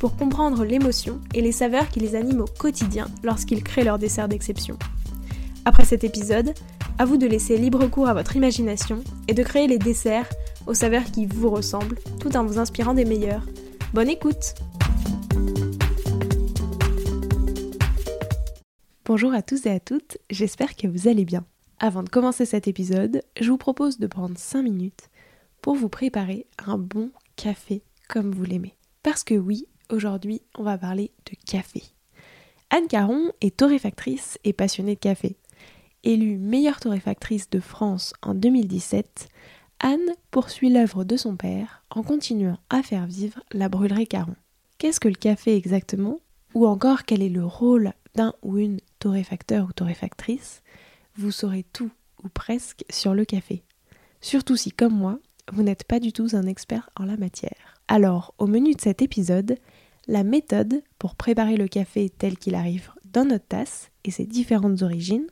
pour comprendre l'émotion et les saveurs qui les animent au quotidien lorsqu'ils créent leur dessert d'exception. Après cet épisode, à vous de laisser libre cours à votre imagination et de créer les desserts aux saveurs qui vous ressemblent tout en vous inspirant des meilleurs. Bonne écoute Bonjour à tous et à toutes, j'espère que vous allez bien. Avant de commencer cet épisode, je vous propose de prendre 5 minutes pour vous préparer un bon café comme vous l'aimez. Parce que oui, aujourd'hui, on va parler de café. Anne Caron est torréfactrice et passionnée de café. Élue meilleure torréfactrice de France en 2017, Anne poursuit l'œuvre de son père en continuant à faire vivre la brûlerie Caron. Qu'est-ce que le café exactement? Ou encore quel est le rôle d'un ou une torréfacteur ou torréfactrice, vous saurez tout ou presque sur le café. Surtout si, comme moi, vous n'êtes pas du tout un expert en la matière. Alors, au menu de cet épisode, la méthode pour préparer le café tel qu'il arrive dans notre tasse et ses différentes origines,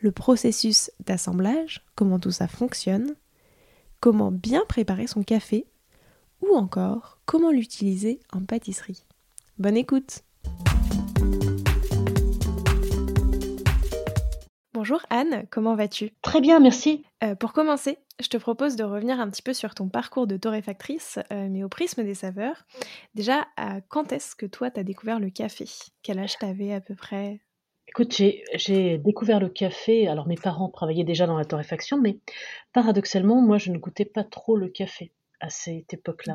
le processus d'assemblage, comment tout ça fonctionne, comment bien préparer son café, ou encore comment l'utiliser en pâtisserie. Bonne écoute Bonjour Anne, comment vas-tu? Très bien, merci. Euh, pour commencer, je te propose de revenir un petit peu sur ton parcours de torréfactrice, euh, mais au prisme des saveurs. Déjà, quand est-ce que toi, tu as découvert le café? Quel âge t'avais à peu près? Écoute, j'ai découvert le café. Alors, mes parents travaillaient déjà dans la torréfaction, mais paradoxalement, moi, je ne goûtais pas trop le café à cette époque-là.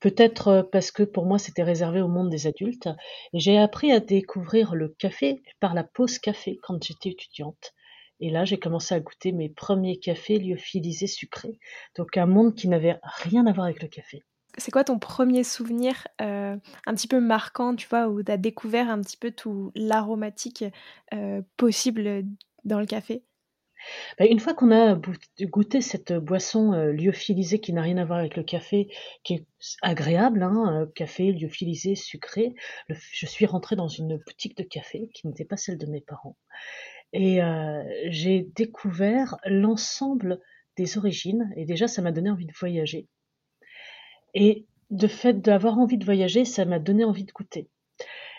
Peut-être euh, parce que pour moi, c'était réservé au monde des adultes. Et j'ai appris à découvrir le café par la pause café quand j'étais étudiante. Et là, j'ai commencé à goûter mes premiers cafés lyophilisés sucrés. Donc un monde qui n'avait rien à voir avec le café. C'est quoi ton premier souvenir euh, un petit peu marquant, tu vois, où tu as découvert un petit peu tout l'aromatique euh, possible dans le café? Bah, une fois qu'on a goûté cette boisson euh, lyophilisée qui n'a rien à voir avec le café, qui est agréable, hein, café lyophilisé, sucré, je suis rentrée dans une boutique de café qui n'était pas celle de mes parents. Et euh, j'ai découvert l'ensemble des origines, et déjà ça m'a donné envie de voyager. Et de fait d'avoir envie de voyager, ça m'a donné envie de goûter.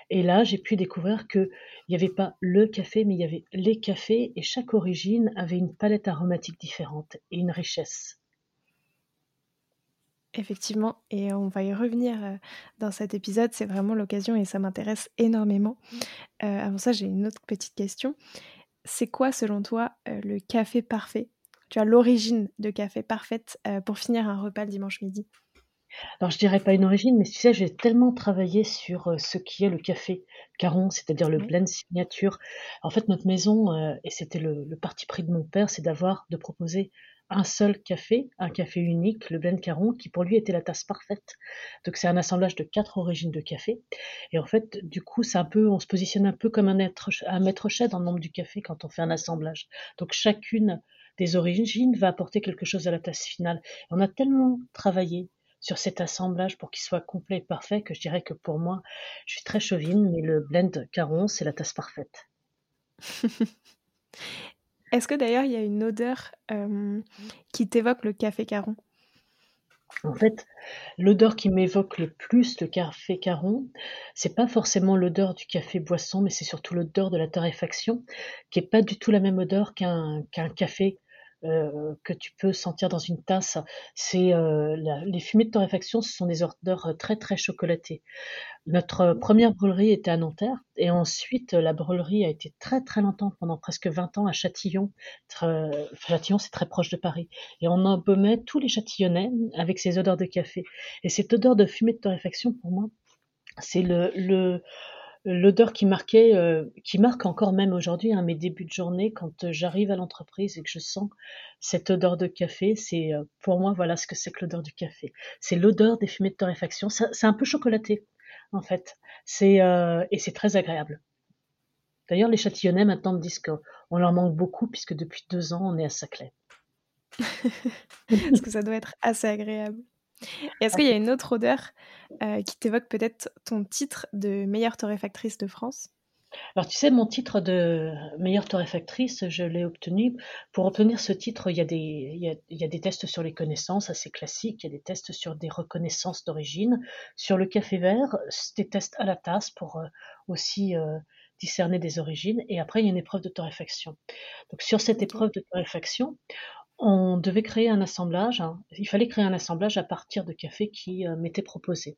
Et là, j'ai pu découvrir qu'il n'y avait pas le café, mais il y avait les cafés, et chaque origine avait une palette aromatique différente et une richesse. Effectivement, et on va y revenir euh, dans cet épisode, c'est vraiment l'occasion et ça m'intéresse énormément. Euh, avant ça, j'ai une autre petite question. C'est quoi, selon toi, euh, le café parfait? Tu as l'origine de café parfaite pour finir un repas le dimanche midi. Alors je dirais pas une origine, mais tu sais, j'ai tellement travaillé sur euh, ce qui est le café caron, c'est-à-dire le blend signature. En fait, notre maison, euh, et c'était le, parti pris de mon père, c'est d'avoir, de proposer un seul café, un café unique, le blend caron, qui pour lui était la tasse parfaite. Donc c'est un assemblage de quatre origines de café. Et en fait, du coup, c'est un peu, on se positionne un peu comme un, être, un maître chef dans le nombre du café quand on fait un assemblage. Donc chacune des origines va apporter quelque chose à la tasse finale. on a tellement travaillé sur cet assemblage pour qu'il soit complet et parfait que je dirais que pour moi, je suis très chauvine, mais le blend Caron, c'est la tasse parfaite. Est-ce que d'ailleurs il y a une odeur euh, qui t'évoque le café Caron? En fait, l'odeur qui m'évoque le plus le café caron, c'est pas forcément l'odeur du café boisson, mais c'est surtout l'odeur de la torréfaction, qui est pas du tout la même odeur qu'un qu'un café euh, que tu peux sentir dans une tasse, c'est euh, les fumées de torréfaction, ce sont des odeurs très très chocolatées. Notre première brûlerie était à Nanterre et ensuite la brûlerie a été très très longtemps, pendant presque 20 ans à Châtillon. Châtillon c'est très proche de Paris et on embaumait tous les Châtillonnais avec ces odeurs de café. Et cette odeur de fumée de torréfaction pour moi, c'est le, le l'odeur qui marquait, euh, qui marque encore même aujourd'hui hein, mes débuts de journée quand euh, j'arrive à l'entreprise et que je sens cette odeur de café, c'est euh, pour moi voilà ce que c'est que l'odeur du café. C'est l'odeur des fumées de torréfaction. C'est un peu chocolaté, en fait. C'est et c'est très agréable. D'ailleurs, les Châtillonnais maintenant me disent qu'on leur manque beaucoup puisque depuis deux ans, on est à Saclay. Parce que ça doit être assez agréable. Est-ce qu'il y a une autre odeur euh, qui t'évoque peut-être ton titre de meilleure torréfactrice de France? Alors tu sais, mon titre de meilleure torréfactrice, je l'ai obtenu. Pour obtenir ce titre, il y, a des, il, y a, des tests sur les connaissances assez classiques, il y a des tests sur des reconnaissances d'origine. Sur le café vert, des tests à la tasse pour euh, aussi euh, discerner des origines. Et après, il y a une épreuve de torréfaction. Donc sur cette épreuve de torréfaction, on devait créer un assemblage. Hein. Il fallait créer un assemblage à partir de café qui euh, m'était proposé.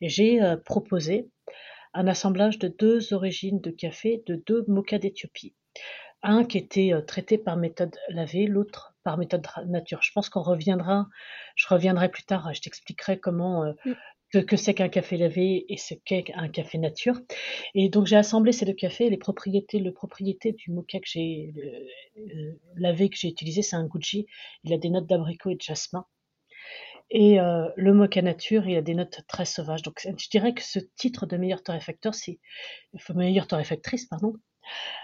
Et j'ai proposé un assemblage de deux origines de café de deux mochas d'Éthiopie. Un qui était euh, traité par méthode lavée, l'autre par méthode nature. Je pense qu'on reviendra, je reviendrai plus tard, je t'expliquerai comment que, c'est qu'un café lavé et ce qu'est un café nature. Et donc j'ai assemblé ces deux cafés. Les propriétés, le propriété du mocha que j'ai euh, lavé que j'ai utilisé, c'est un Gucci. Il a des notes d'abricot et de jasmin. Et euh, le mocha nature, il a des notes très sauvages. Donc je dirais que ce titre de meilleur torréfacteur, c'est meilleure torréfactrice, pardon.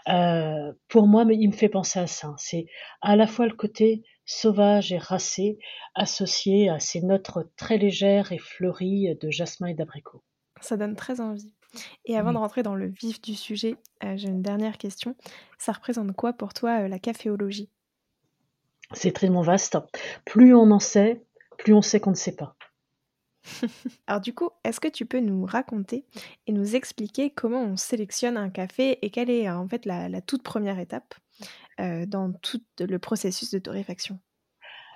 Euh, pour moi, il me fait penser à ça. C'est à la fois le côté sauvage et racé associé à ces notes très légères et fleuries de jasmin et d'abricot. Ça donne très envie. Et avant de rentrer dans le vif du sujet, euh, j'ai une dernière question. Ça représente quoi pour toi la caféologie? C'est très vaste. Plus on en sait, plus on sait qu'on ne sait pas. Alors du coup, est-ce que tu peux nous raconter et nous expliquer comment on sélectionne un café et quelle est en fait la, toute première étape? Euh, dans tout le processus de torréfaction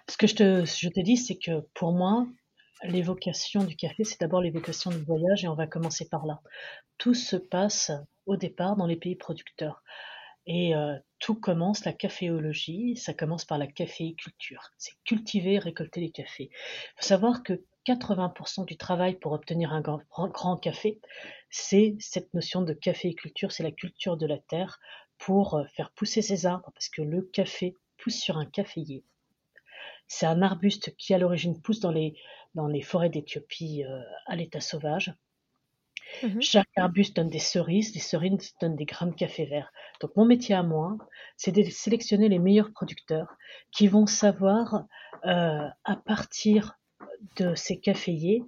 Ce que je te, dis, c'est que pour moi, l'évocation du café, c'est d'abord l'évocation du voyage et on va commencer par là. Tout se passe au départ dans les pays producteurs. Et euh, tout commence, la caféologie, ça commence par la caféiculture. C'est cultiver, récolter les cafés. Il faut savoir que 80% du travail pour obtenir un grand, grand café, c'est cette notion de caféiculture, c'est la culture de la terre pour euh, faire pousser ces arbres, parce que le café pousse sur un caféier. C'est un arbuste qui à l'origine pousse dans les, dans les forêts d'Éthiopie euh, à l'état sauvage. Mmh Chaque arbuste donne des cerises, les cerises donnent des grains de café vert. Donc mon métier à moi, c'est de sélectionner les meilleurs producteurs qui vont savoir, euh, à partir de ces caféiers,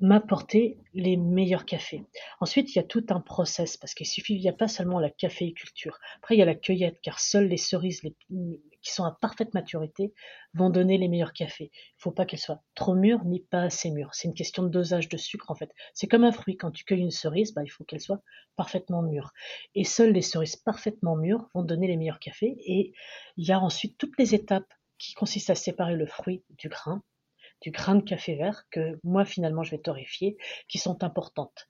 m'apporter les meilleurs cafés. Ensuite, il y a tout un process parce qu'il suffit, il n'y a pas seulement la caféiculture. Après, il y a la cueillette car seules les cerises qui sont à parfaite maturité vont donner les meilleurs cafés. Il ne faut pas qu'elles soient trop mûres ni pas assez mûres. C'est une question de dosage de sucre en fait. C'est comme un fruit. Quand tu cueilles une cerise, bah, il faut qu'elle soit parfaitement mûre. Et seules les cerises parfaitement mûres vont donner les meilleurs cafés. Et il y a ensuite toutes les étapes qui consistent à séparer le fruit du grain du grain de café vert que moi finalement je vais torréfier, qui sont importantes.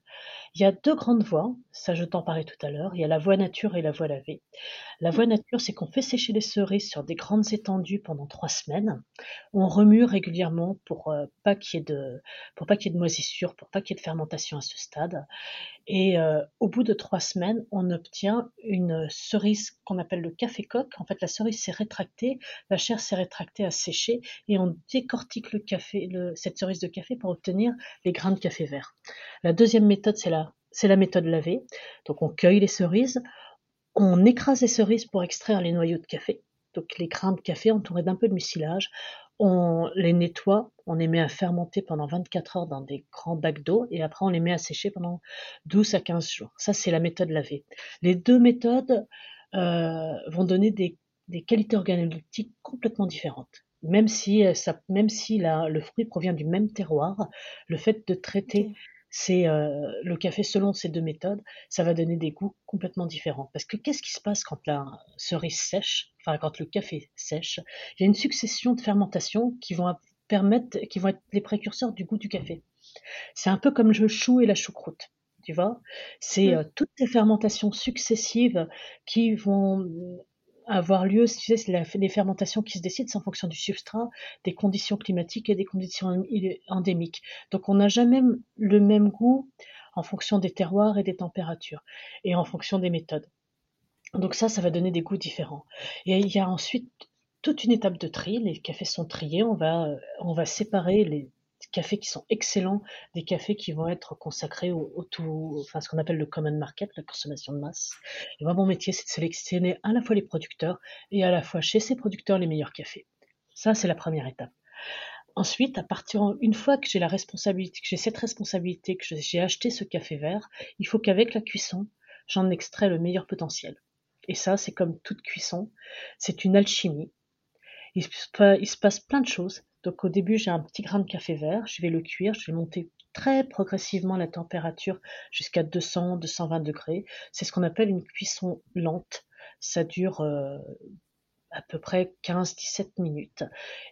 Il y a deux grandes voies, ça je t'en parlais tout à l'heure, il y a la voie nature et la voie lavée. La voie nature, c'est qu'on fait sécher les cerises sur des grandes étendues pendant trois semaines. On remue régulièrement pour euh, pas qu'il y ait de, pour pas de moisissure, pour pas qu'il y ait de fermentation à ce stade. Et euh, au bout de trois semaines, on obtient une cerise qu'on appelle le café coque. En fait, la cerise s'est rétractée, la chair s'est rétractée à sécher et on décortique le café, cette cerise de café pour obtenir les grains de café vert. La deuxième méthode, c'est la, méthode lavée. Donc, on cueille les cerises, on écrase les cerises pour extraire les noyaux de café. Donc, les grains de café entourés d'un peu de mucilage on les nettoie, on les met à fermenter pendant 24 heures dans des grands bacs d'eau et après on les met à sécher pendant 12 à 15 jours. Ça, c'est la méthode lavée. Les deux méthodes euh, vont donner des, qualités organoleptiques complètement différentes. Même si, euh, ça, même si le fruit provient du même terroir, le fait de traiter c'est euh, le café selon ces deux méthodes, ça va donner des goûts complètement différents. Parce que qu'est-ce qui se passe quand la cerise sèche, enfin quand le café sèche? Il y a une succession de fermentations qui vont permettre, qui vont être les précurseurs du goût du café. C'est un peu comme le chou et la choucroute. Tu vois, c'est mmh. euh, toutes ces fermentations successives qui vont avoir lieu, tu sais, c'est les fermentations qui se décident en fonction du substrat, des conditions climatiques et des conditions endémiques. Donc on n'a jamais le même goût en fonction des terroirs et des températures et en fonction des méthodes. Donc ça, ça va donner des goûts différents. Et il y a ensuite toute une étape de tri. Les cafés sont triés. On va, on va séparer les cafés qui sont excellents, des cafés qui vont être consacrés au, tout, enfin ce qu'on appelle le common market, la consommation de masse. Et moi, mon métier, c'est de sélectionner à la fois les producteurs et à la fois chez ces producteurs les meilleurs cafés. Ça, c'est la première étape. Ensuite, à partir, une fois que j'ai la responsabilité, que j'ai cette responsabilité, que j'ai acheté ce café vert, il faut qu'avec la cuisson, j'en extrais le meilleur potentiel. Et ça, c'est comme toute cuisson, c'est une alchimie. Il se, passe plein de choses. Donc au début, j'ai un petit grain de café vert, je vais le cuire, je vais monter très progressivement la température jusqu'à 200-220 degrés. C'est ce qu'on appelle une cuisson lente. Ça dure euh, à peu près 15-17 minutes.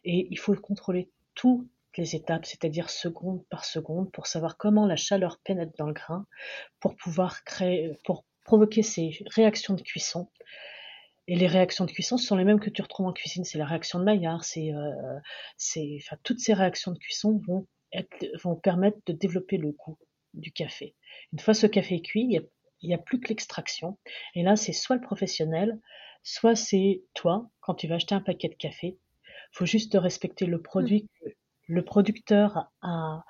Et il faut contrôler toutes les étapes, c'est-à-dire seconde par seconde, pour savoir comment la chaleur pénètre dans le grain, pour pouvoir créer, pour provoquer ces réactions de cuisson. Et les réactions de cuisson sont les mêmes que tu retrouves en cuisine. C'est la réaction de Maillard, c'est, euh, c'est, enfin, toutes ces réactions de cuisson vont, être, vont permettre de développer le goût du café. Une fois ce café cuit, il n'y a, a, plus que l'extraction. Et là, c'est soit le professionnel, soit c'est toi, quand tu vas acheter un paquet de café, faut juste respecter le produit mmh. que le producteur a,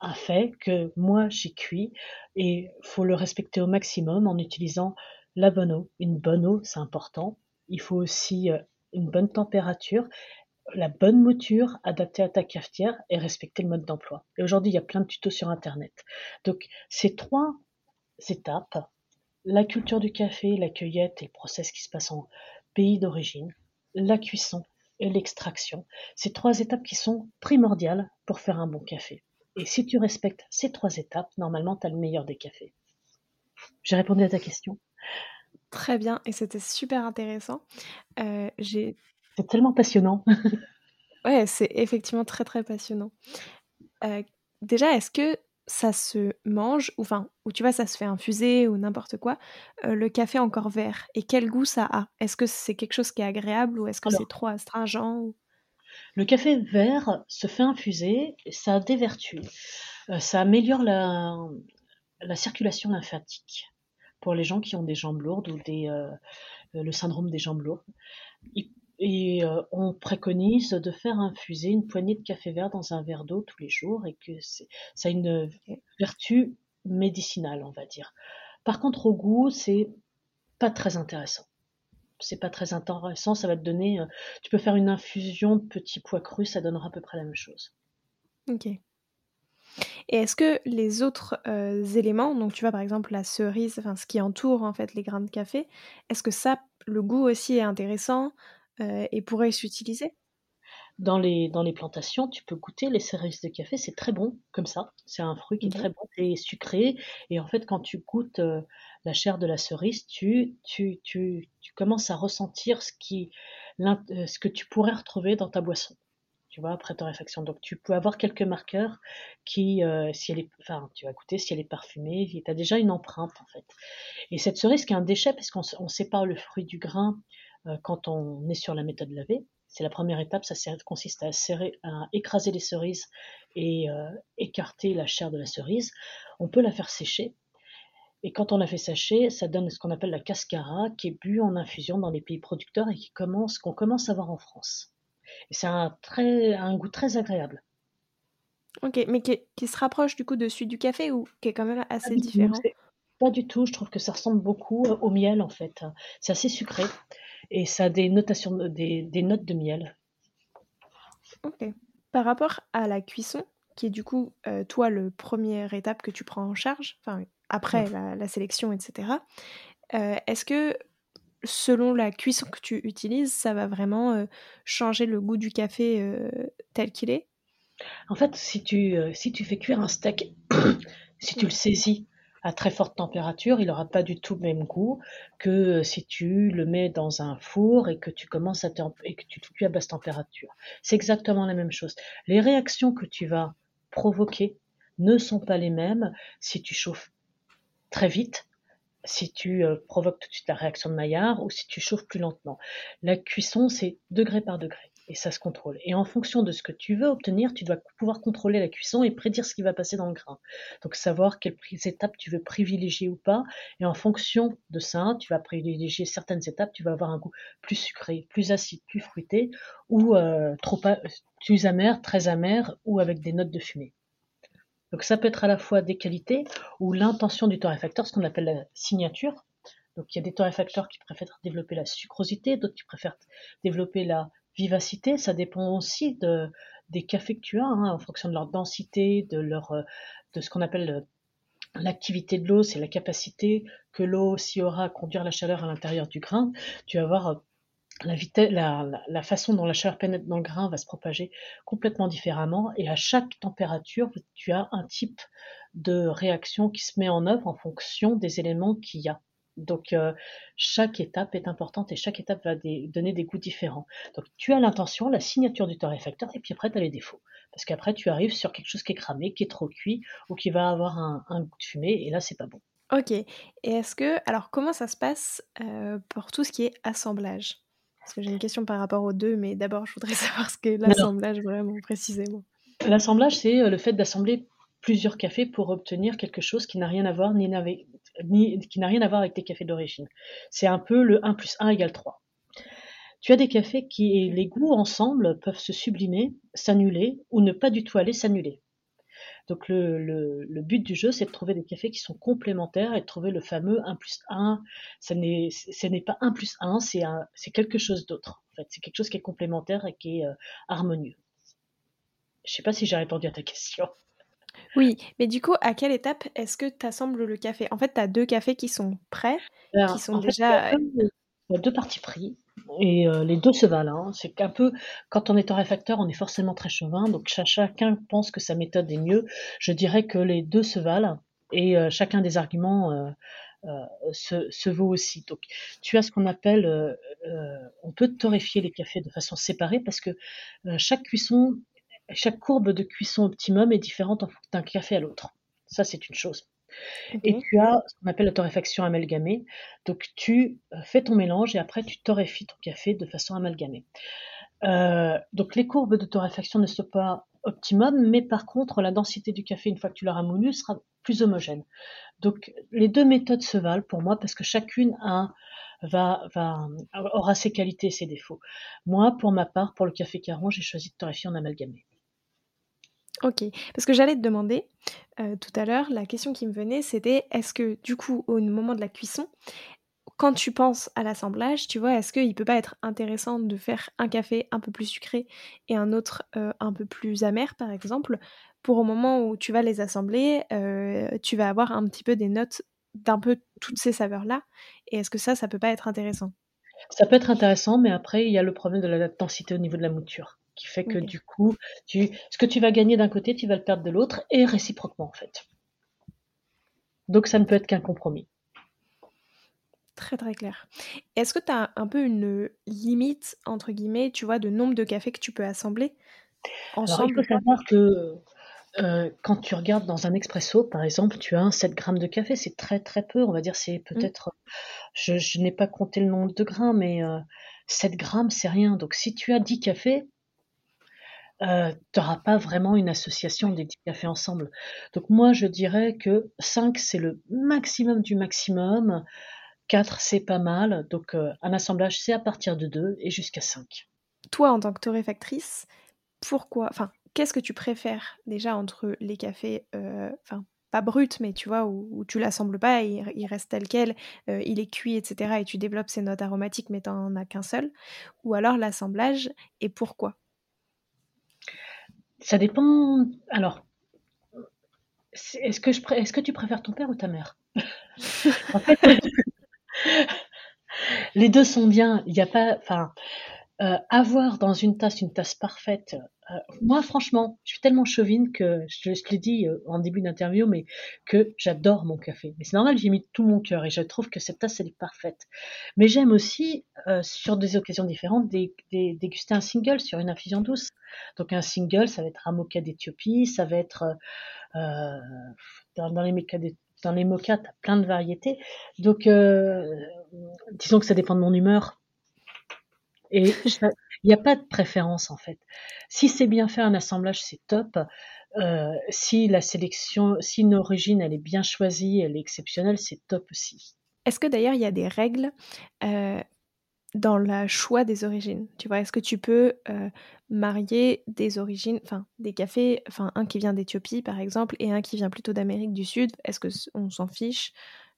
a fait, que moi j'ai cuit, et faut le respecter au maximum en utilisant la bonne eau. Une bonne eau, c'est important. Il faut aussi euh, une bonne température, la bonne mouture adaptée à ta cafetière et respecter le mode d'emploi. Et aujourd'hui, il y a plein de tutos sur Internet. Donc, ces trois étapes, la culture du café, la cueillette et le process qui se passe en pays d'origine, la cuisson et l'extraction. Ces trois étapes qui sont primordiales pour faire un bon café. Et si tu respectes ces trois étapes, normalement, tu as le meilleur des cafés. J'ai répondu à ta question? Très bien, et c'était super intéressant. Euh, c'est tellement passionnant. ouais, c'est effectivement très très passionnant. Euh, déjà, est-ce que ça se mange, ou enfin, ou tu vois, ça se fait infuser ou n'importe quoi, euh, le café encore vert? Et quel goût ça a? Est-ce que c'est quelque chose qui est agréable ou est-ce que c'est trop astringent Le café vert se fait infuser, ça a des vertus. Ça améliore la, la, circulation lymphatique pour les gens qui ont des jambes lourdes ou des, euh, le syndrome des jambes lourdes. Et euh, on préconise de faire infuser une poignée de café vert dans un verre d'eau tous les jours et que ça a une vertu médicinale, on va dire. Par contre, au goût, c'est pas très intéressant. C'est pas très intéressant, ça va te donner. Euh, tu peux faire une infusion de petits pois crus, ça donnera à peu près la même chose. Ok. Et est-ce que les autres euh, éléments, donc tu vois par exemple la cerise, enfin ce qui entoure en fait les grains de café, est-ce que ça, le goût aussi est intéressant euh, et pourrait s'utiliser? Dans les, dans les plantations, tu peux goûter les cerises de café, c'est très bon comme ça. C'est un fruit qui est très bon et sucré. Et en fait, quand tu goûtes euh, la chair de la cerise, tu, tu, tu, tu commences à ressentir ce, qui, ce que tu pourrais retrouver dans ta boisson. Tu vois, après torréfaction. Donc, tu peux avoir quelques marqueurs qui, si elle est, enfin, tu vas goûter si elle est parfumée, tu as déjà une empreinte en fait. Et cette cerise qui est un déchet, parce qu'on sépare le fruit du grain euh, quand on est sur la méthode lavée. C'est la première étape, ça consiste à écraser les cerises et euh, écarter la chair de la cerise. On peut la faire sécher. Et quand on la fait sécher, ça donne ce qu'on appelle la cascara, qui est bu en infusion dans les pays producteurs et qui commence, qu'on commence à voir en France. C'est un, très, un goût très agréable. Ok, mais qui, se rapproche du coup de celui du café ou qui est quand même assez différent Pas du tout, je trouve que ça ressemble beaucoup au miel en fait. C'est assez sucré et ça a des notations, des, des notes de miel. Ok. Par rapport à la cuisson, qui est du coup, euh, toi, le première étape que tu prends en charge, enfin, après la, sélection, etc., euh, est-ce que selon la cuisson que tu utilises, ça va vraiment euh, changer le goût du café tel qu'il est? En fait, si tu, si tu fais cuire un steak, si tu le saisis à très forte température, il n'aura pas du tout le même goût que euh, si tu le mets dans un four et que tu commences à et que tu cuis à basse température. C'est exactement la même chose. Les réactions que tu vas provoquer ne sont pas les mêmes si tu chauffes très vite, si tu euh, provoques tout de suite la réaction de Maillard ou si tu chauffes plus lentement. La cuisson, c'est degré par degré. et ça se contrôle. Et en fonction de ce que tu veux obtenir, tu dois pouvoir contrôler la cuisson et prédire ce qui va passer dans le grain. Donc savoir quelles étapes tu veux privilégier ou pas. Et en fonction de ça, tu vas privilégier certaines étapes, tu vas avoir un goût plus sucré, plus acide, plus fruité, ou euh, trop plus amer, très amer, ou avec des notes de fumée. Donc ça peut être à la fois des qualités ou l'intention du torréfacteur, ce qu'on appelle la signature. Donc il y a des torréfacteurs qui préfèrent développer la sucrosité, d'autres qui préfèrent développer la vivacité, ça dépend aussi de, des cafés que tu as, hein, en fonction de leur densité, de, euh, ce qu'on appelle euh, l'activité de l'eau, c'est la capacité que l'eau aussi aura à conduire la chaleur à l'intérieur du grain. Tu vas voir euh, la, façon dont la chaleur pénètre dans le grain va se propager complètement différemment et à chaque température, tu as un type de réaction qui se met en œuvre en fonction des éléments qu'il y a. Donc euh, chaque étape est importante et chaque étape va donner des goûts différents. Donc tu as l'intention, la signature du torréfacteur et puis après tu as les défauts. Parce qu'après tu arrives sur quelque chose qui est cramé, qui est trop cuit ou qui va avoir un, goût de fumée et là c'est pas bon. Ok. Et est-ce que alors comment ça se passe euh, pour tout ce qui est assemblage? Parce que j'ai une question par rapport aux deux, mais d'abord je voudrais savoir ce qu'est l'assemblage vraiment précisément. L'assemblage c'est euh, le fait d'assembler plusieurs cafés pour obtenir quelque chose qui n'a rien à voir ni, ni qui n'a rien à voir avec tes cafés d'origine. C'est un peu le 1 plus 1 égale 3. Tu as des cafés qui, les goûts ensemble, peuvent se sublimer, s'annuler ou ne pas du tout aller s'annuler. Donc le, le, but du jeu, c'est de trouver des cafés qui sont complémentaires et de trouver le fameux 1 plus 1. Ce n'est pas 1 plus 1, c'est quelque chose d'autre. En fait, c'est quelque chose qui est complémentaire et qui est euh, harmonieux. Je ne sais pas si j'ai répondu à ta question. Oui, mais du coup, à quelle étape est-ce que tu assembles le café? En fait, tu as deux cafés qui sont prêts, qui sont déjà, il y a deux parties pris et euh, les deux se valent, hein. C'est qu'un peu quand on est torréfacteur, on est forcément très chauvin, donc chacun pense que sa méthode est mieux. Je dirais que les deux se valent et euh, chacun des arguments, euh, se se vaut aussi. Donc tu as ce qu'on appelle, on peut torréfier les cafés de façon séparée parce que, chaque cuisson chaque courbe de cuisson optimum est différente d'un café à l'autre. Ça, c'est une chose. Et tu as ce qu'on appelle la torréfaction amalgamée. Donc, tu euh, fais ton mélange et après, tu torréfies ton café de façon amalgamée. Euh, donc, les courbes de torréfaction ne sont pas optimum, mais par contre, la densité du café, une fois que tu l'auras moulu, sera plus homogène. Donc, les deux méthodes se valent pour moi parce que chacune a, va, va, aura ses qualités et ses défauts. Moi, pour ma part, pour le café caron, j'ai choisi de torréfier en amalgamé. Ok, parce que j'allais te demander euh, tout à l'heure, la question qui me venait, c'était est-ce que du coup, au moment de la cuisson, quand tu penses à l'assemblage, tu vois, est-ce qu'il peut pas être intéressant de faire un café un peu plus sucré et un autre euh, un peu plus amer, par exemple, pour au moment où tu vas les assembler, euh, tu vas avoir un petit peu des notes d'un peu toutes ces saveurs-là. Et est-ce que ça, ça peut pas être intéressant? Ça peut être intéressant, mais après, il y a le problème de la densité au niveau de la mouture qui fait que du coup, tu, ce que tu vas gagner d'un côté, tu vas le perdre de l'autre, et réciproquement en fait. Donc ça ne peut être qu'un compromis. Très très clair. Est-ce que tu as un peu une limite, entre guillemets, tu vois, de nombre de cafés que tu peux assembler ensemble Alors, il faut savoir que euh, quand tu regardes dans un expresso, par exemple, tu as un 7 grammes de café, c'est très très peu, on va dire, c'est mmh. peut-être, je, n'ai pas compté le nombre de grains, mais 7 euh, grammes, c'est rien. Donc si tu as 10 cafés, euh, tu n'auras pas vraiment une association des 10 cafés ensemble. Donc moi, je dirais que 5, c'est le maximum du maximum. 4, c'est pas mal. Donc euh, un assemblage, c'est à partir de 2 et jusqu'à 5. Toi, en tant que torréfactrice, pourquoi, enfin, qu'est-ce que tu préfères déjà entre les cafés, euh, enfin, pas bruts, mais tu vois, où, tu l'assembles pas, et il, reste tel quel, il est cuit, etc., et tu développes ces notes aromatiques, mais tu n'en as qu'un seul, ou alors l'assemblage, et pourquoi? Ça dépend. Alors, est-ce que, tu préfères ton père ou ta mère? Les deux sont bien. Il n'y a pas. Enfin, euh, avoir dans une tasse une tasse parfaite, moi, franchement, je suis tellement chauvine que je, te l'ai dit euh, en début d'interview, mais que j'adore mon café. Mais c'est normal, j'ai mis tout mon cœur et je trouve que cette tasse, elle est parfaite. Mais j'aime aussi, euh, sur des occasions différentes, déguster un single sur une infusion douce. Donc un single, ça va être un mocha d'Éthiopie, ça va être dans, les mochas dans les mochas, t'as plein de variétés. Donc, disons que ça dépend de mon humeur. Et Il n'y a pas de préférence en fait. Si c'est bien fait un assemblage, c'est top. Euh, si la sélection, si une origine elle est bien choisie, elle est exceptionnelle, c'est top aussi. Est-ce que d'ailleurs il y a des règles euh, dans le choix des origines? Tu vois, est-ce que tu peux euh, marier des origines, enfin des cafés, enfin un qui vient d'Éthiopie par exemple et un qui vient plutôt d'Amérique du Sud? Est-ce que on s'en fiche?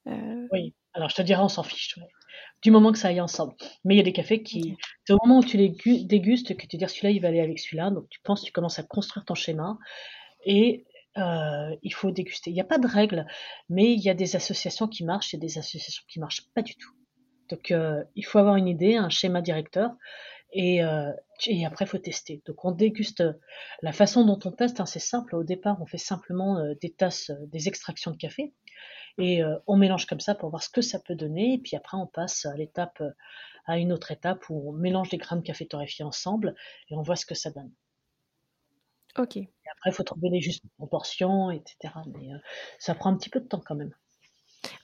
Oui, alors je te dirais on s'en fiche. Du moment que ça aille ensemble. Mais il y a des cafés qui, c'est au moment où tu les dégustes que tu dis celui-là il va aller avec celui-là. Donc tu penses, tu commences à construire ton schéma et euh, il faut déguster. Il n'y a pas de règle, mais il y a des associations qui marchent et des associations qui marchent pas du tout. Donc euh, il faut avoir une idée, un schéma directeur, et, euh, et après il faut tester. Donc on déguste. La façon dont on teste, hein, c'est simple. Au départ, on fait simplement des tasses, des extractions de café, et euh, on mélange comme ça pour voir ce que ça peut donner. Et puis après, on passe à l'étape, à une autre étape où on mélange les grains de café torréfiés ensemble et on voit ce que ça donne. Ok. Et après, il faut trouver les justes proportions, etc. Mais euh, ça prend un petit peu de temps quand même.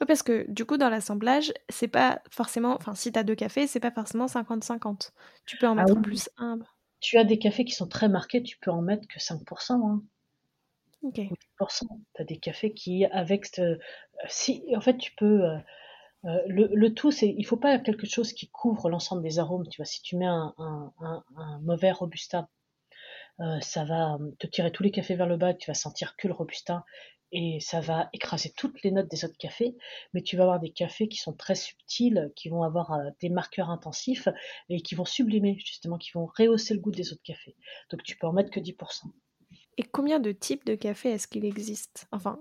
Oui, parce que du coup, dans l'assemblage, c'est pas forcément. Enfin, si tu as deux cafés, c'est pas forcément 50-50. Tu peux en ah mettre plus un. Tu as des cafés qui sont très marqués, tu peux en mettre que 5%. Hein. Ok. Tu as des cafés qui, avec. Euh, si, en fait, tu peux. Euh, le, le, tout, c'est il faut pas quelque chose qui couvre l'ensemble des arômes. Tu vois, si tu mets un, mauvais robusta euh, ça va euh, te tirer tous les cafés vers le bas, tu vas sentir que le robusta et ça va écraser toutes les notes des autres cafés, mais tu vas avoir des cafés qui sont très subtils, qui vont avoir euh, des marqueurs intensifs et qui vont sublimer justement, qui vont rehausser le goût des autres cafés. Donc tu peux en mettre que 10%. Et combien de types de cafés est-ce qu'il existe? Enfin,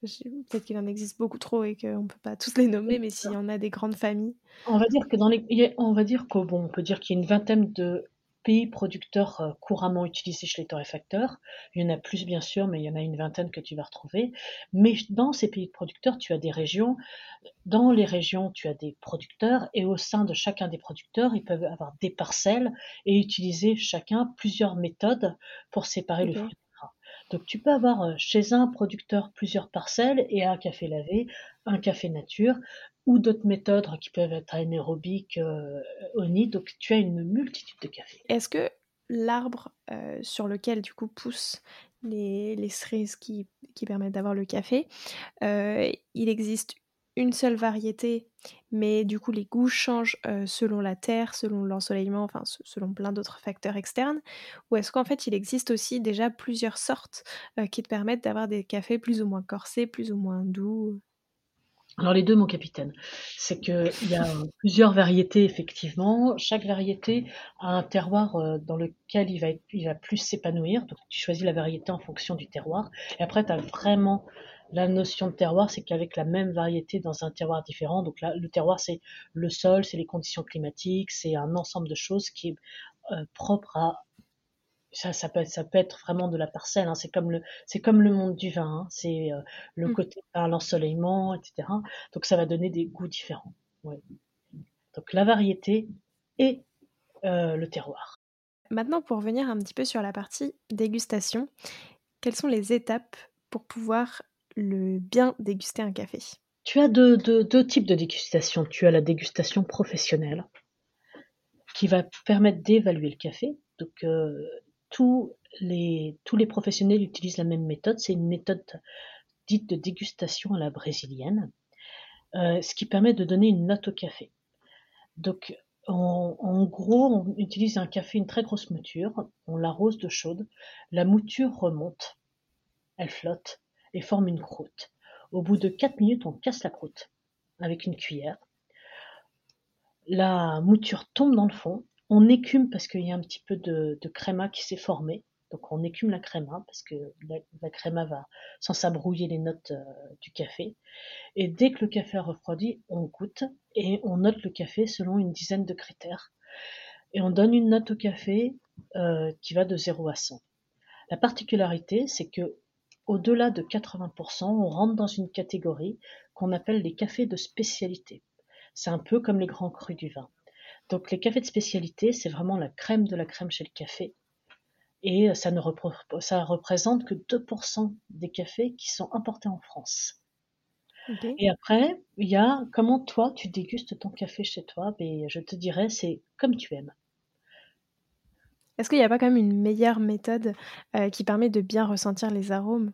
peut-être qu'il en existe beaucoup trop et qu'on ne peut pas tous les nommer, mais s'il y en a des grandes familles. On va dire que dans les, on va dire qu'on bon, on peut dire qu'il y a une vingtaine de pays producteurs euh, couramment utilisés chez les torréfacteurs. Il y en a plus bien sûr, mais il y en a une vingtaine que tu vas retrouver. Mais dans ces pays producteurs, tu as des régions. Dans les régions, tu as des producteurs et au sein de chacun des producteurs, ils peuvent avoir des parcelles et utiliser chacun plusieurs méthodes pour séparer le fruit donc tu peux avoir euh, chez un producteur plusieurs parcelles et un café lavé, un café nature, ou d'autres méthodes qui peuvent être anaérobiques euh, au nid. Donc tu as une multitude de cafés. Est-ce que l'arbre euh, sur lequel du coup poussent les, cerises qui, permettent d'avoir le café, il existe une seule variété, mais du coup les goûts changent selon la terre, selon l'ensoleillement, enfin selon plein d'autres facteurs externes, ou est-ce qu'en fait il existe aussi déjà plusieurs sortes qui te permettent d'avoir des cafés plus ou moins corsés, plus ou moins doux? Alors les deux, mon capitaine, c'est qu'il y a plusieurs variétés effectivement. Chaque variété a un terroir euh, dans lequel il va, il va plus s'épanouir. Donc tu choisis la variété en fonction du terroir. Et après, tu as vraiment la notion de terroir, c'est qu'avec la même variété dans un terroir différent, donc là, le terroir, c'est le sol, c'est les conditions climatiques, c'est un ensemble de choses qui est euh, propre à ça, ça, peut, ça peut être vraiment de la parcelle. Hein. C'est comme le, c'est comme le monde du vin. Hein. C'est euh, le mmh. côté par l'ensoleillement, etc. Donc ça va donner des goûts différents. Ouais. Donc la variété et euh, le terroir. Maintenant, pour revenir un petit peu sur la partie dégustation, quelles sont les étapes pour pouvoir le bien déguster un café Tu as deux, types de dégustation. Tu as la dégustation professionnelle qui va permettre d'évaluer le café. Donc, euh, tous les, professionnels utilisent la même méthode. C'est une méthode dite de dégustation à la brésilienne, euh, ce qui permet de donner une note au café. Donc, en, gros, on utilise un café, une très grosse mouture, on l'arrose de chaude, la mouture remonte, elle flotte et forme une croûte. Au bout de 4 minutes, on casse la croûte avec une cuillère. La mouture tombe dans le fond on écume parce qu'il y a un petit peu de, créma qui s'est formé. Donc on écume la créma parce que la, créma va sans s'abrouiller les notes euh, du café. Et dès que le café a refroidi, on goûte et on note le café selon une dizaine de critères. Et on donne une note au café euh, qui va de 0 à 100. La particularité, c'est que au-delà de 80%, on rentre dans une catégorie qu'on appelle les cafés de spécialité. C'est un peu comme les grands crus du vin. Donc les cafés de spécialité, c'est vraiment la crème de la crème chez le café. Et ça ne ça représente que 2% des cafés qui sont importés en France. Et après, il y a comment toi tu dégustes ton café chez toi? Mais ben, je te dirais, c'est comme tu aimes. Est-ce qu'il n'y a pas quand même une meilleure méthode qui permet de bien ressentir les arômes?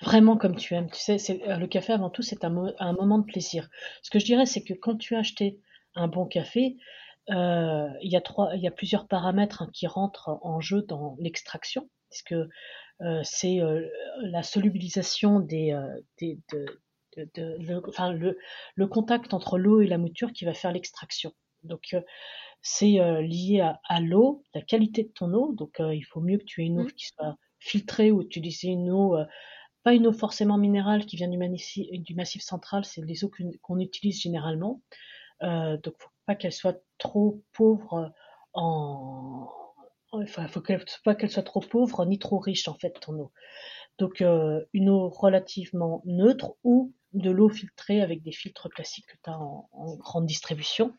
Vraiment comme tu aimes. Tu sais, le café avant tout, c'est un, moment de plaisir. Ce que je dirais, c'est que quand tu as acheté un bon café, il y, a trois, il y a plusieurs paramètres hein, qui rentrent en jeu dans l'extraction, puisque c'est la solubilisation de, enfin, le, le, contact entre l'eau et la mouture qui va faire l'extraction. Donc, c'est lié à, l'eau, la qualité de ton eau. Donc, il faut mieux que tu aies une eau mmh. qui soit filtrée ou utiliser une eau, pas une eau forcément minérale qui vient du, massif, du massif central, c'est les eaux qu'on utilise généralement. donc, faut pas qu'elle soit trop pauvre en, enfin, faut qu'elle, pas qu'elle soit trop pauvre ni trop riche en fait ton eau. Donc une eau relativement neutre ou de l'eau filtrée avec des filtres classiques que tu as en, grande distribution.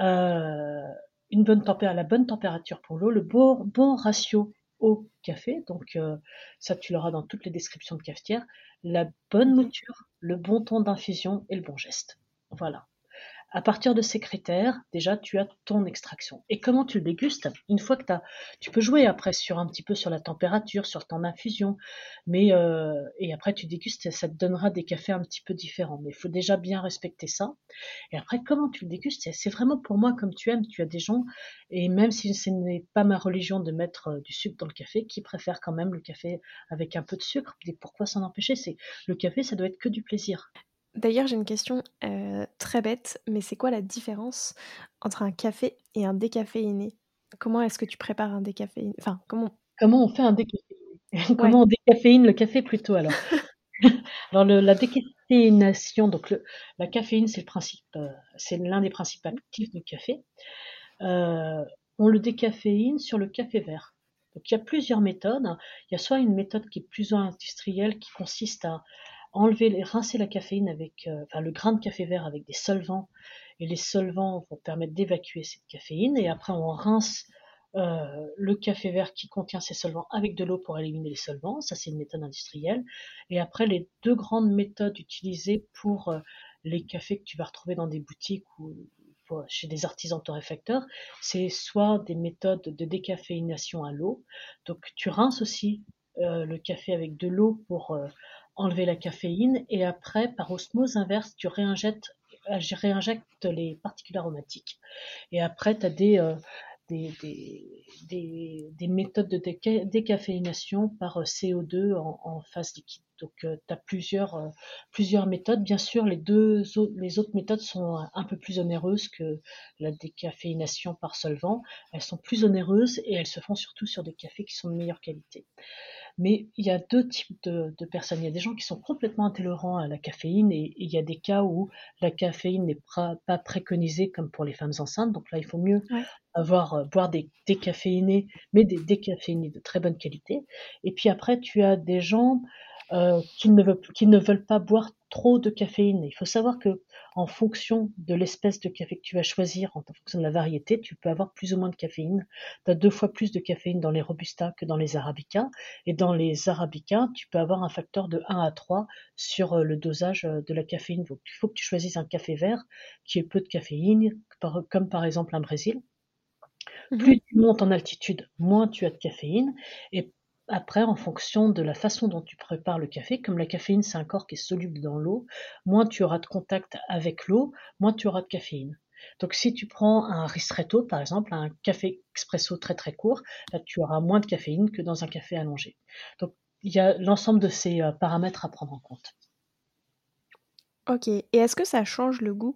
Euh, une bonne température, la bonne température pour l'eau, le bon, bon ratio eau café, donc euh, ça tu l'auras dans toutes les descriptions de cafetière, la bonne mouture, le bon temps d'infusion et le bon geste. Voilà. À partir de ces critères, déjà, tu as ton extraction. Et comment tu le dégustes? Une fois que tu as, tu peux jouer après sur un petit peu sur la température, sur le temps d'infusion, mais euh, et après tu dégustes, ça te donnera des cafés un petit peu différents. Mais il faut déjà bien respecter ça. Et après, comment tu le dégustes? C'est vraiment pour moi comme tu aimes. Tu as des gens, et même si ce n'est pas ma religion de mettre euh, du sucre dans le café, qui préfèrent quand même le café avec un peu de sucre. Pourquoi s'en empêcher? C'est le café, ça doit être que du plaisir. D'ailleurs, j'ai une question euh, très bête, mais c'est quoi la différence entre un café et un décaféiné? Comment est-ce que tu prépares un décaféiné? Enfin, comment Comment on fait un décaféiné? Comment on décaféine le café plutôt alors? Alors la décaféination, donc la caféine, c'est le principe, euh, c'est l'un des principes actifs du café. Euh, on le décaféine sur le café vert. Donc il y a plusieurs méthodes. Il y a soit une méthode qui est plus industrielle, qui consiste à enlever, rincer la caféine avec, euh, le grain de café vert avec des solvants, et les solvants vont permettre d'évacuer cette caféine, et après on rince euh, le café vert qui contient ces solvants avec de l'eau pour éliminer les solvants, ça c'est une méthode industrielle, et après les deux grandes méthodes utilisées pour euh, les cafés que tu vas retrouver dans des boutiques ou chez des artisans torréfacteurs, c'est soit des méthodes de décaféination à l'eau, donc tu rinces aussi le café avec de l'eau pour enlever la caféine et après, par osmose inverse, tu réinjectes, euh, les particules aromatiques. Et après, tu as des, euh, des, des, des, méthodes de décaféination par euh, CO2 en, phase liquide. Donc, tu as plusieurs, méthodes. Bien sûr, les les autres méthodes sont un peu plus onéreuses que la décaféination par solvant. Elles sont plus onéreuses et elles se font surtout sur des cafés qui sont de meilleure qualité. Mais il y a deux types de, personnes. Il y a des gens qui sont complètement intolérants à la caféine et, il y a des cas où la caféine n'est pas préconisée comme pour les femmes enceintes. Donc là, il faut mieux avoir euh, boire des décaféinés, mais des décaféinés de très bonne qualité. Et puis après, tu as des gens euh, qui, ne veulent, qui ne veulent pas boire trop de caféine. Il faut savoir que en fonction de l'espèce de café que tu vas choisir, en fonction de la variété, tu peux avoir plus ou moins de caféine. Tu as deux fois plus de caféine dans les Robusta que dans les Arabica. Et dans les Arabica, tu peux avoir un facteur de 1 à 3 sur euh, le dosage euh, de la caféine. Donc, il faut que tu choisisses un café vert qui ait peu de caféine, comme par exemple un Brésil. Mmh plus tu montes en altitude, moins tu as de caféine. Et après, en fonction de la façon dont tu prépares le café, comme la caféine c'est un corps qui est soluble dans l'eau, moins tu auras de contact avec l'eau, moins tu auras de caféine. Donc si tu prends un ristretto par exemple, un café expresso très très court, là tu auras moins de caféine que dans un café allongé. Donc il y a l'ensemble de ces euh, paramètres à prendre en compte. Ok, et est-ce que ça change le goût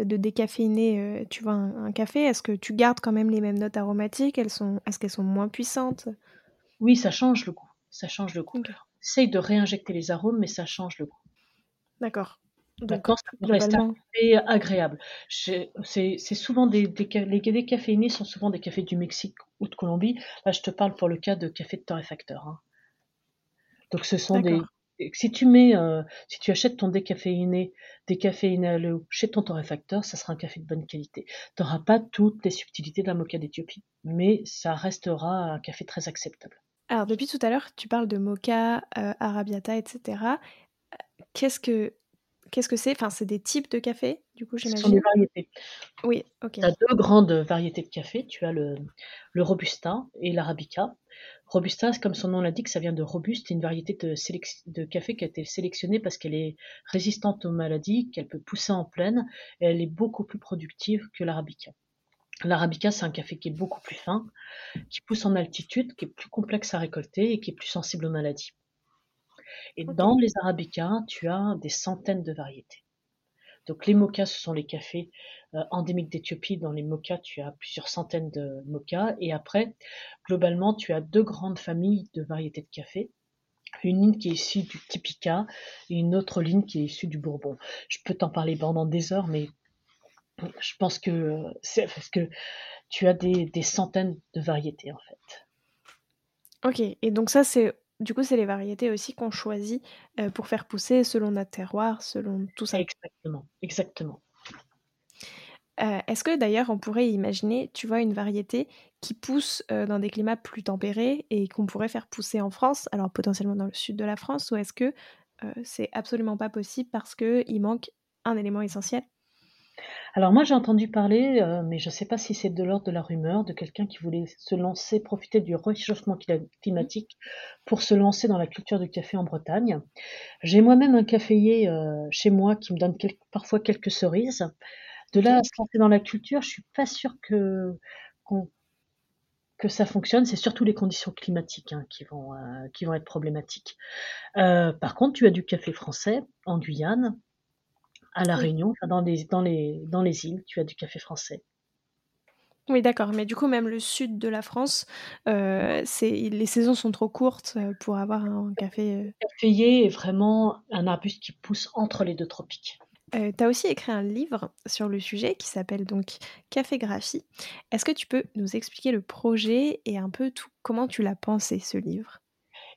euh, de décaféiner, euh, tu vois, un, café? Est-ce que tu gardes quand même les mêmes notes aromatiques? Elles sont, Est-ce qu'elles sont moins puissantes? Oui, ça change le goût. Ça change le goût. Essaye de réinjecter les arômes, mais ça change le goût. D'accord. D'accord, ça reste agréable. C'est souvent des, des, les décaféinés sont souvent des cafés du Mexique ou de Colombie. Là, je te parle pour le cas de café de torréfacteur. Hein. Donc, ce sont des. Si tu mets, euh, si tu achètes ton décaféiné, décaféiné à l'eau chez ton torréfacteur, ça sera un café de bonne qualité. Tu n'auras pas toutes les subtilités d'un mocha d'Éthiopie, mais ça restera un café très acceptable. Alors depuis tout à l'heure, tu parles de mocha, euh, arabiata, etc. Qu'est-ce que qu'est-ce que c'est? Enfin, c'est des types de café, du coup, Ce sont des j'imagine? variétés. Oui, ok. Tu as deux grandes variétés de café. Tu as le, le Robusta et l'Arabica. Robusta, comme son nom l'indique, ça vient de robuste, c'est une variété de, café qui a été sélectionnée parce qu'elle est résistante aux maladies, qu'elle peut pousser en plaine, et elle est beaucoup plus productive que l'Arabica. L'Arabica, c'est un café qui est beaucoup plus fin, qui pousse en altitude, qui est plus complexe à récolter et qui est plus sensible aux maladies. Et dans les Arabicas, tu as des centaines de variétés. Donc les mochas, ce sont les cafés euh, endémiques d'Éthiopie. Dans les mochas, tu as plusieurs centaines de mochas. Et après, globalement, tu as deux grandes familles de variétés de café. Une ligne qui est issue du Typica et une autre ligne qui est issue du Bourbon. Je peux t'en parler pendant des heures, mais je pense que c'est parce que tu as des, des centaines de variétés en fait. Ok, et donc ça, c'est du coup, c'est les variétés aussi qu'on choisit euh, pour faire pousser selon notre terroir, selon tout ça. Exactement, exactement. Euh, Est-ce que d'ailleurs on pourrait imaginer, tu vois, une variété qui pousse euh, dans des climats plus tempérés et qu'on pourrait faire pousser en France, alors potentiellement dans le sud de la France, ou est-ce que euh, c'est absolument pas possible parce qu'il manque un élément essentiel? Alors moi j'ai entendu parler, euh, mais je ne sais pas si c'est de l'ordre de la rumeur, de quelqu'un qui voulait se lancer, profiter du réchauffement cli- climatique pour se lancer dans la culture du café en Bretagne. J'ai moi-même un caféier euh, chez moi qui me donne parfois quelques cerises. De là à se lancer dans la culture, je suis pas sûre que ça fonctionne. C'est surtout les conditions climatiques hein, qui vont euh, qui vont être problématiques. Par contre, tu as du café français en Guyane, à la Oui. Réunion, enfin, dans les dans les dans les îles, tu as du café français. Oui, d'accord, mais du coup, même le sud de la France, euh, les saisons sont trop courtes euh, pour avoir un café. euh. Le caféier est vraiment un arbuste qui pousse entre les deux tropiques. Euh, tu as aussi écrit un livre sur le sujet qui s'appelle donc Café Graphie. Est-ce que tu peux nous expliquer le projet et un peu tout comment tu l'as pensé ce livre?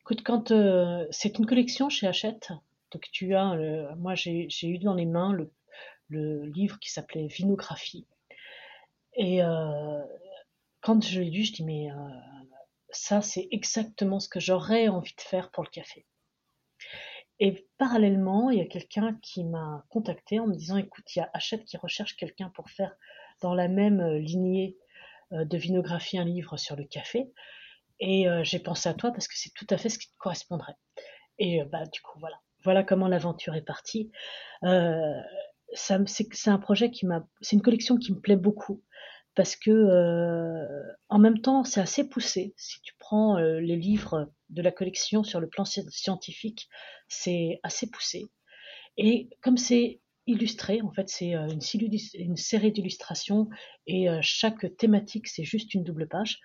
Écoute, quand euh, c'est une collection chez Hachette, donc tu as, le- moi j'ai eu dans les mains le, livre qui s'appelait Vinographie. Et euh, quand je l'ai lu, je dis mais euh, ça c'est exactement ce que j'aurais envie de faire pour le café. Et parallèlement, il y a quelqu'un qui m'a contacté en me disant écoute, il y a Hachette qui recherche quelqu'un pour faire dans la même euh, lignée euh, de vinographie un livre sur le café. Et euh, j'ai pensé à toi parce que c'est tout à fait ce qui te correspondrait. Et euh, bah du coup voilà, voilà comment l'aventure est partie. Euh, c'est, un projet qui m'a, c'est une collection qui me plaît beaucoup parce que euh, en même temps c'est assez poussé. Si tu prends euh, les livres de la collection sur le plan sci- scientifique, c'est assez poussé. Et comme c'est illustré, en fait c'est une, série d'illustrations et chaque thématique c'est juste une double page.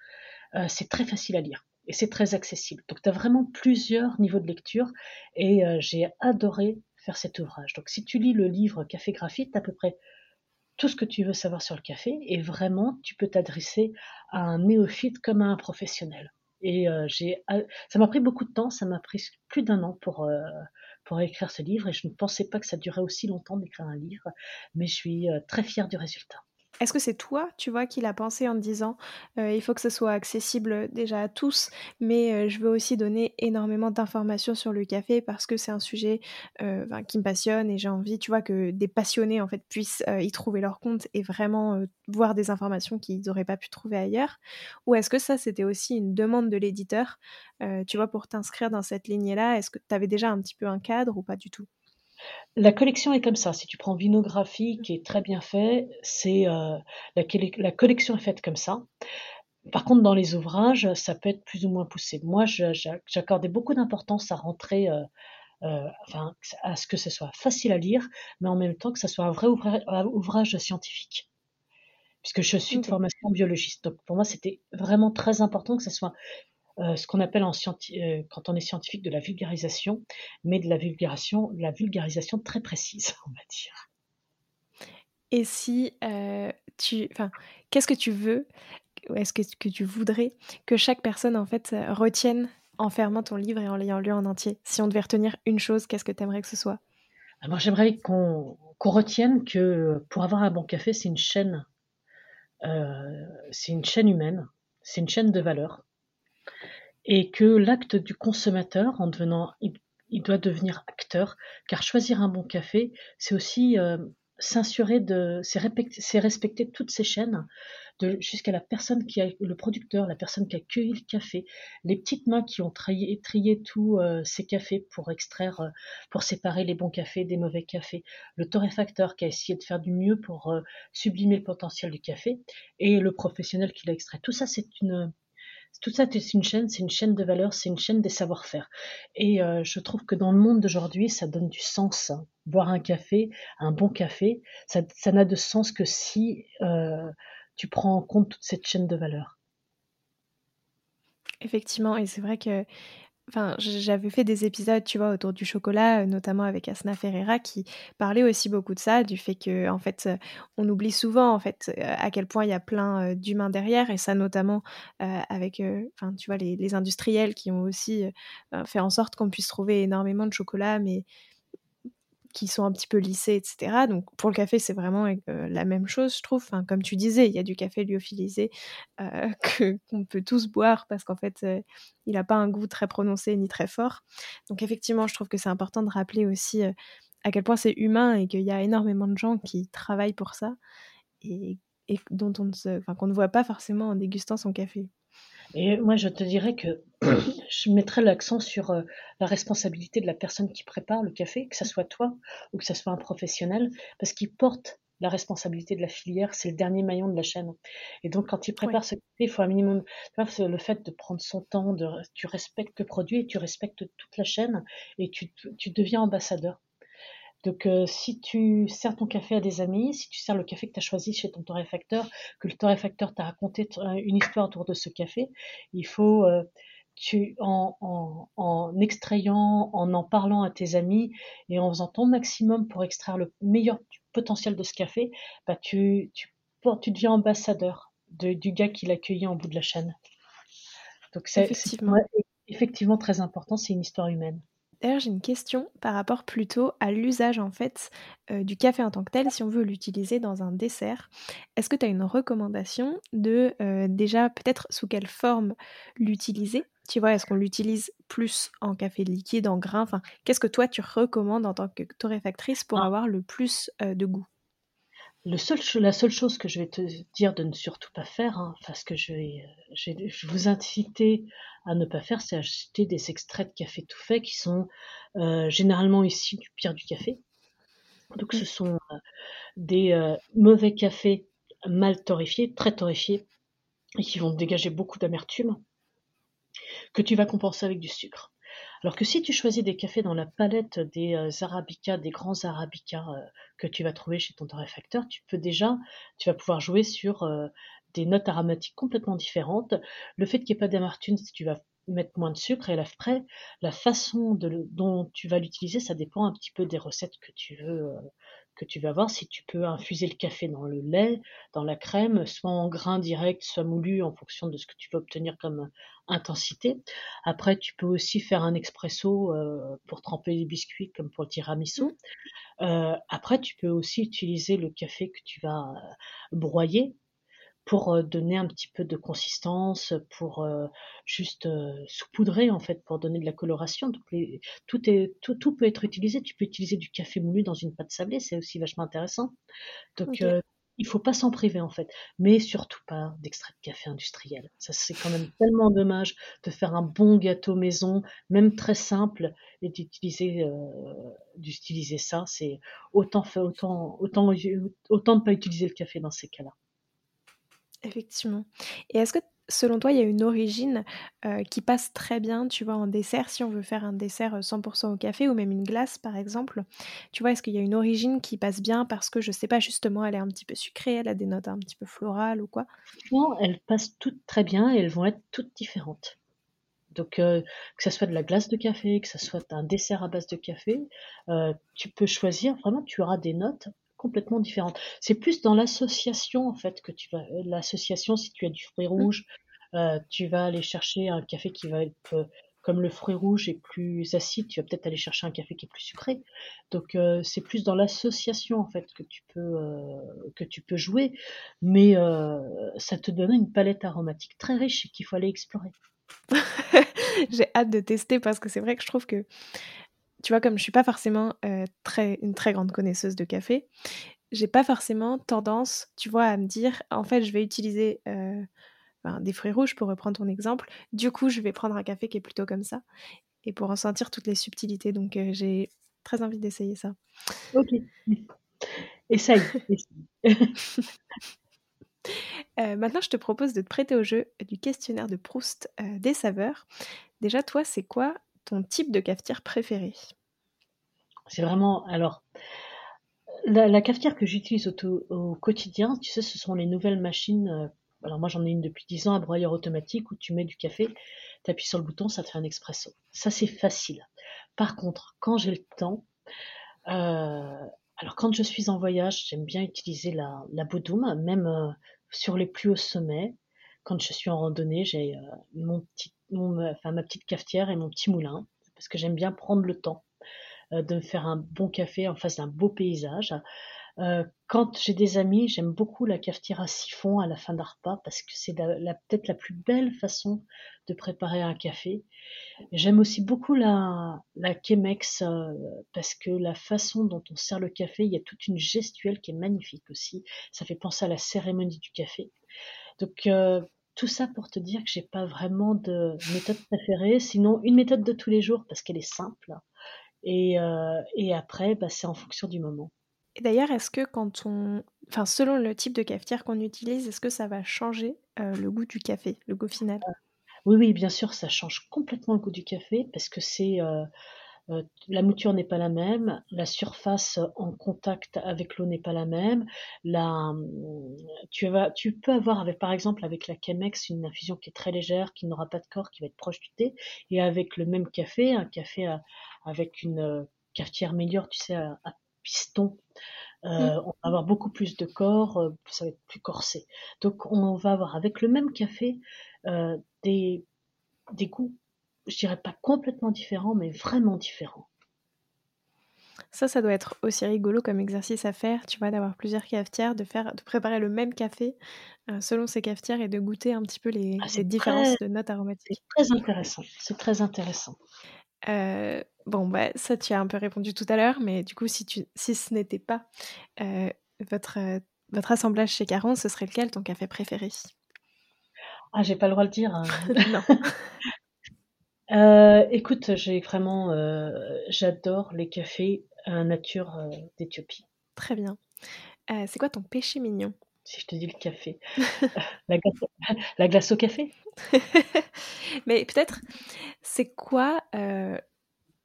C'est très facile à lire et c'est très accessible. Donc tu as vraiment plusieurs niveaux de lecture et euh, j'ai adoré faire cet ouvrage. Donc si tu lis le livre Café Graphite, tu à peu près tout ce que tu veux savoir sur le café et vraiment tu peux t'adresser à un néophyte comme à un professionnel. Et euh, ça m'a pris beaucoup de temps, ça m'a pris plus d'un an pour euh, pour écrire ce livre et je ne pensais pas que ça durait aussi longtemps d'écrire un livre, mais je suis très fière du résultat. Est-ce que c'est toi, tu vois, qui l'a pensé en disant il faut que ce soit accessible déjà à tous, mais je veux aussi donner énormément d'informations sur le café parce que c'est un sujet qui me passionne et j'ai envie, tu vois, que des passionnés en fait puissent y trouver leur compte et vraiment voir des informations qu'ils n'auraient pas pu trouver ailleurs? Ou est-ce que ça c'était aussi une demande de l'éditeur, tu vois, pour t'inscrire dans cette lignée-là? Est-ce que tu avais déjà un petit peu un cadre ou pas du tout? La collection est comme ça. Si tu prends Vinographie, qui est très bien fait, c'est euh, la, la, collection est faite comme ça. Par contre, dans les ouvrages, ça peut être plus ou moins poussé. Moi, j'accordais beaucoup d'importance à rentrer, euh, euh, enfin, à ce que ce soit facile à lire, mais en même temps que ce soit un vrai ouvrage, ouvrage scientifique. Puisque je suis de formation biologiste. Donc, pour moi, c'était vraiment très important que ce soit euh, ce qu'on appelle en euh, quand on est scientifique de la vulgarisation, mais de la vulgarisation, de la vulgarisation très précise, on va dire. Et si euh, tu, enfin, qu'est-ce que tu veux, est-ce que, que tu voudrais que chaque personne en fait retienne en fermant ton livre et en l'ayant lu en entier? Si on devait retenir une chose, qu'est-ce que tu aimerais que ce soit? Alors j'aimerais qu'on qu retienne que pour avoir un bon café, c'est une chaîne, c'est une chaîne humaine, c'est une chaîne de valeurs et que l'acte du consommateur, en devenant il doit devenir acteur, car choisir un bon café, c'est aussi euh, de, c'est respecter, toutes ces chaînes, jusqu'à la personne qui a, le producteur, la personne qui a cueilli le café, les petites mains qui ont trié, trié tous euh, ces cafés pour extraire, euh, pour séparer les bons cafés des mauvais cafés, le torréfacteur qui a essayé de faire du mieux pour sublimer le potentiel du café, et le professionnel qui l'a extrait. Tout ça, c'est une, tout ça, c'est une chaîne, c'est une chaîne de valeur, c'est une chaîne des savoir-faire. Et euh, je trouve que dans le monde d'aujourd'hui, ça donne du sens. Boire un café, un bon café, ça, n'a de sens que si euh, tu prends en compte toute cette chaîne de valeur. Effectivement, et c'est vrai que J'avais fait des épisodes, tu vois, autour du chocolat, euh, notamment avec Asna Ferreira, qui parlait aussi beaucoup de ça, du fait que, en fait, euh, on oublie souvent, en fait, euh, à quel point il y a plein d'humains derrière, et ça notamment avec, enfin, les, industriels qui ont aussi fait en sorte qu'on puisse trouver énormément de chocolat, mais qui sont un petit peu lissés, etc. Donc pour le café, c'est vraiment euh, la même chose, je trouve. Enfin, comme tu disais, il y a du café lyophilisé euh, qu'on peut tous boire parce qu'en fait, euh, il n'a pas un goût très prononcé ni très fort. Donc effectivement, je trouve que c'est important de rappeler aussi à quel point c'est humain et qu'il y a énormément de gens qui travaillent pour ça et, dont on ne qu'on ne voit pas forcément en dégustant son café. Et moi, je te dirais que je mettrais l'accent sur euh, la responsabilité de la personne qui prépare le café, que ce soit toi ou que ce soit un professionnel, parce qu'il porte la responsabilité de la filière, c'est le dernier maillon de la chaîne. Et donc, quand il prépare ce café, il faut un minimum. Le fait de prendre son temps, de, tu respectes le produit et tu respectes toute la chaîne et tu, tu deviens ambassadeur. Donc, euh, si tu sers ton café à des amis, si tu sers le café que tu as choisi chez ton torréfacteur, que le torréfacteur t'a raconté une histoire autour de ce café, il faut, euh, tu, en, en, en, extrayant, en en parlant à tes amis et en faisant ton maximum pour extraire le meilleur potentiel de ce café, bah tu, tu, tu deviens ambassadeur de, du gars qui l'a accueilli en bout de la chaîne. Donc, c'est effectivement. effectivement très important, c'est une histoire humaine. D'ailleurs, j'ai une question par rapport plutôt à l'usage en fait euh, du café en tant que tel, si on veut l'utiliser dans un dessert. Est-ce que tu as une recommandation de euh, déjà peut-être sous quelle forme l'utiliser? Tu vois, est-ce qu'on l'utilise plus en café liquide, en grain Enfin, qu'est-ce que toi tu recommandes en tant que torréfactrice pour ah. avoir le plus euh, de goût? La seule chose que je vais te dire de ne surtout pas faire, hein, parce que je vais, je vous inciter à ne pas faire, c'est acheter des extraits de café tout fait qui sont euh, généralement issus du pire du café. Donc ce sont euh, des euh, mauvais cafés mal torréfiés, très torréfiés, et qui vont dégager beaucoup d'amertume, que tu vas compenser avec du sucre. Alors que si tu choisis des cafés dans la palette des euh, arabicas, des grands arabicas euh, que tu vas trouver chez ton torréfacteur, tu peux déjà, tu vas pouvoir jouer sur euh, des notes aromatiques complètement différentes. Le fait qu'il n'y ait pas d'amertume, tu vas mettre moins de sucre et après, la façon dont tu vas l'utiliser, ça dépend un petit peu des recettes que tu veux que tu vas voir si tu peux infuser le café dans le lait, dans la crème, soit en grain direct, soit moulu en fonction de ce que tu veux obtenir comme intensité. Après, tu peux aussi faire un expresso euh, pour tremper les biscuits comme pour le tiramisu. Euh, après, tu peux aussi utiliser le café que tu vas euh, broyer pour donner un petit peu de consistance, pour juste saupoudrer en fait, pour donner de la coloration. Donc tout, est, tout, tout, peut être utilisé. Tu peux utiliser du café moulu dans une pâte sablée, c'est aussi vachement intéressant. Donc il faut pas s'en priver en fait, mais surtout pas d'extrait de café industriel. Ça c'est quand même tellement dommage de faire un bon gâteau maison, même très simple, et d'utiliser d'utiliser ça. C'est autant autant autant autant ne pas utiliser le café dans ces cas-là. Effectivement. Et est-ce que selon toi, il y a une origine euh, qui passe très bien, tu vois, en dessert, si on veut faire un dessert 100% euh, au café ou même une glace par exemple? Tu vois, est-ce qu'il y a une origine qui passe bien parce que je sais pas, justement, elle est un petit peu sucrée, elle a des notes un petit peu florales ou quoi? Non, elles passent toutes très bien et elles vont être toutes différentes. Donc, euh, que ce soit de la glace de café, que ce soit un dessert à base de café, tu peux choisir, vraiment, tu auras des notes complètement différente. C'est plus dans l'association en fait que tu vas. Euh, l'association, si tu as du fruit mmh. rouge, euh, tu vas aller chercher un café qui va être euh, comme le fruit rouge est plus acide, tu vas peut-être aller chercher un café qui est plus sucré. Donc c'est plus dans l'association en fait que tu peux que tu peux jouer, mais ça te donne une palette aromatique très riche et qu'il faut aller explorer. J'ai hâte de tester parce que c'est vrai que je trouve que tu vois, comme je suis pas forcément très, une très grande connaisseuse de café, j'ai pas forcément tendance, tu vois, à me dire, en fait, je vais utiliser ben, des fruits rouges pour reprendre ton exemple. Du coup, je vais prendre un café qui est plutôt comme ça et pour en sentir toutes les subtilités. Donc, j'ai très envie d'essayer ça. Ok. Essaye. maintenant, je te propose de te prêter au jeu du questionnaire de Proust des saveurs. Déjà, toi, c'est quoi ton type de cafetière préféré? C'est vraiment. Alors, la, cafetière que j'utilise au, quotidien, tu sais, ce sont les nouvelles machines. Euh, alors, moi, j'en ai une depuis 10 ans, à broyeur automatique, où tu mets du café, tu appuies sur le bouton, ça te fait un expresso. Ça, c'est facile. Par contre, quand j'ai le temps, euh, alors quand je suis en voyage, j'aime bien utiliser la, la Bodum, même euh, sur les plus hauts sommets. Quand je suis en randonnée, j'ai mon petit ma petite cafetière et mon petit moulin, parce que j'aime bien prendre le temps euh, de me faire un bon café en face d'un beau paysage. Euh, quand j'ai des amis, j'aime beaucoup la cafetière à siphon à la fin d'un repas parce que c'est peut-être la plus belle façon de préparer un café. J'aime aussi beaucoup la, la Chemex euh, parce que la façon dont on sert le café, il y a toute une gestuelle qui est magnifique aussi. Ça fait penser à la cérémonie du café. Donc tout ça pour te dire que j'ai pas vraiment de méthode préférée, sinon une méthode de tous les jours parce qu'elle est simple. Et, euh, et après, bah, c'est en fonction du moment. Et d'ailleurs, est-ce que quand on, enfin, selon le type de cafetière qu'on utilise, est-ce que ça va changer euh, le goût du café, le goût final? Oui, oui, bien sûr, ça change complètement le goût du café parce que c'est euh, euh, la mouture n'est pas la même, la surface en contact avec l'eau n'est pas la même. La, tu, vas, tu peux avoir, avec, par exemple, avec la Chemex, une infusion qui est très légère, qui n'aura pas de corps, qui va être proche du thé, et avec le même café, un café avec une euh, cafetière meilleure, tu sais, à, piston, euh, mmh. on va avoir beaucoup plus de corps, ça va être plus corsé. Donc on va avoir avec le même café des, des goûts je dirais pas complètement différent, mais vraiment différent. Ça, ça doit être aussi rigolo comme exercice à faire, tu vois, d'avoir plusieurs cafetières, de faire, de préparer le même café euh, selon ces cafetières et de goûter un petit peu les, ah, différences de notes aromatiques. C'est très intéressant. C'est très intéressant. Euh, bon, bah, ça, tu as un peu répondu tout à l'heure, mais du coup, si, tu, si ce n'était pas euh, votre, votre assemblage chez Caron, ce serait lequel ton café préféré? Ah, j'ai pas le droit de le dire. Hein. non. Euh, écoute, j'ai vraiment, euh, j'adore les cafés à nature euh, d'Éthiopie. Très bien. c'est quoi ton péché mignon? Si je te dis le café, la, glace, la glace au café? Mais peut-être, c'est quoi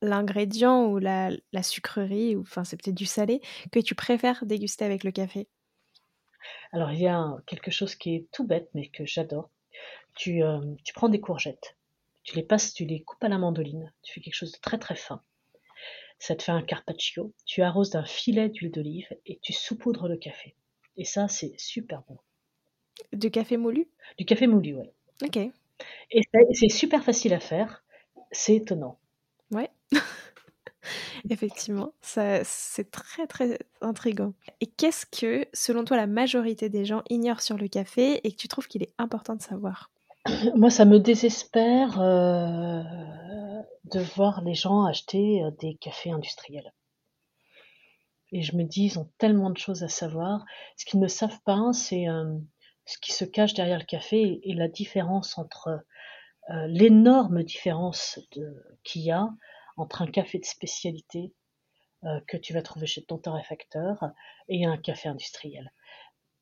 l'ingrédient ou la, la sucrerie, ou enfin c'est peut-être du salé, que tu préfères déguster avec le café? Alors il y a quelque chose qui est tout bête mais que j'adore. Tu, tu prends des courgettes tu les passes, tu les coupes à la mandoline, tu fais quelque chose de très très fin. Ça te fait un carpaccio, tu arroses d'un filet d'huile d'olive et tu saupoudres le café. Et ça, c'est super bon. Du café moulu? Du café moulu, oui. Ok. Et c'est super facile à faire, c'est étonnant. Ouais. Effectivement, ça, c'est très très intriguant. Et qu'est-ce que, selon toi, la majorité des gens ignorent sur le café et que tu trouves qu'il est important de savoir? moi, ça me désespère euh, de voir les gens acheter euh, des cafés industriels. Et je me dis, ils ont tellement de choses à savoir. Ce qu'ils ne savent pas, c'est euh, ce qui se cache derrière le café et la différence entre l'énorme différence qu'il y a entre un café de spécialité que tu vas trouver chez ton torréfacteur et un café industriel.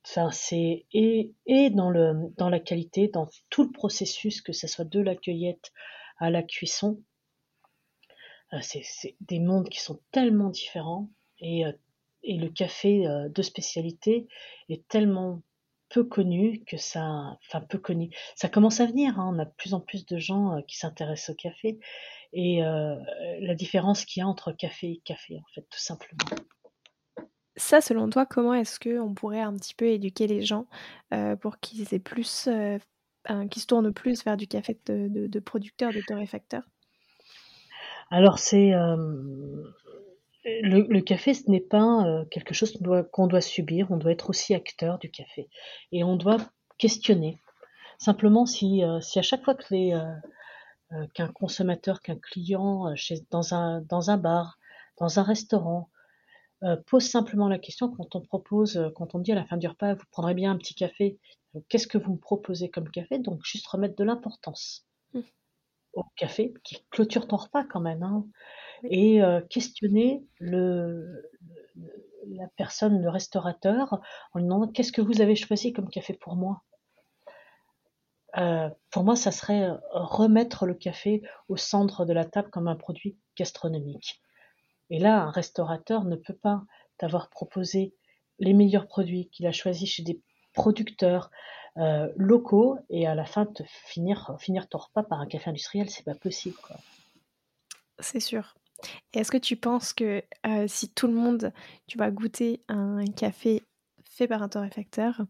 Enfin, c'est et, dans le dans la qualité, dans tout le processus, que ce soit de la cueillette à la cuisson, euh, c'est des mondes qui sont tellement différents et, euh, et le café euh, de spécialité est tellement peu connu que ça, enfin peu connu, ça commence à venir. Hein, on a de plus en plus de gens qui s'intéressent au café et la différence qu'il y a entre café et café, en fait, tout simplement. Ça, selon toi, comment est-ce qu'on pourrait un petit peu éduquer les gens euh, pour qu'ils aient plus, euh, qu'ils se tournent plus vers du café de, de, de torréfacteurs Alors, c'est euh, le, café, ce n'est pas quelque chose qu'on doit, subir. On doit être aussi acteur du café et on doit questionner. Simplement, si, si à chaque fois que qu'un consommateur, qu'un client chez, dans, un, dans un bar, dans un restaurant, pose simplement la question quand on propose, quand on dit à la fin du repas, vous prendrez bien un petit café, qu'est-ce que vous me proposez comme café? Donc juste remettre de l'importance mmh. au café qui clôture ton repas quand même, hein, et questionner le, la personne, le restaurateur, en lui demandant qu'est-ce que vous avez choisi comme café pour moi? Euh, pour moi, ça serait remettre le café au centre de la table comme un produit gastronomique. Et là, un restaurateur ne peut pas t'avoir proposé les meilleurs produits qu'il a choisis chez des producteurs euh, locaux et à la fin te finir, finir ton repas par un café industriel, c'est pas possible. C'est sûr. Est-ce que tu penses que euh, si tout le monde, tu vas goûter un café fait par un torréfacteur,